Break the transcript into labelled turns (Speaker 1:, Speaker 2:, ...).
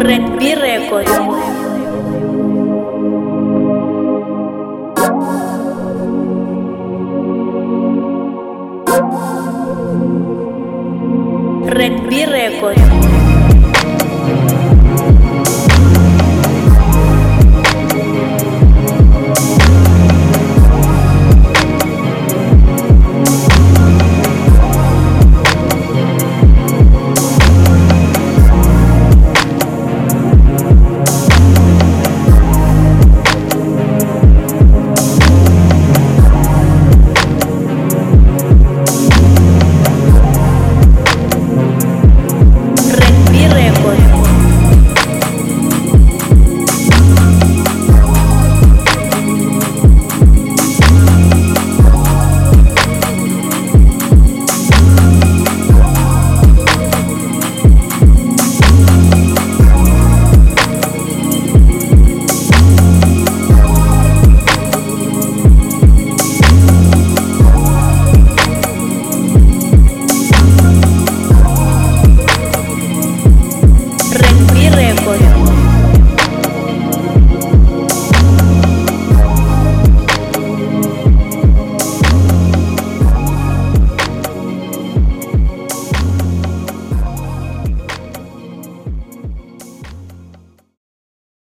Speaker 1: Red B Records. Red B Records.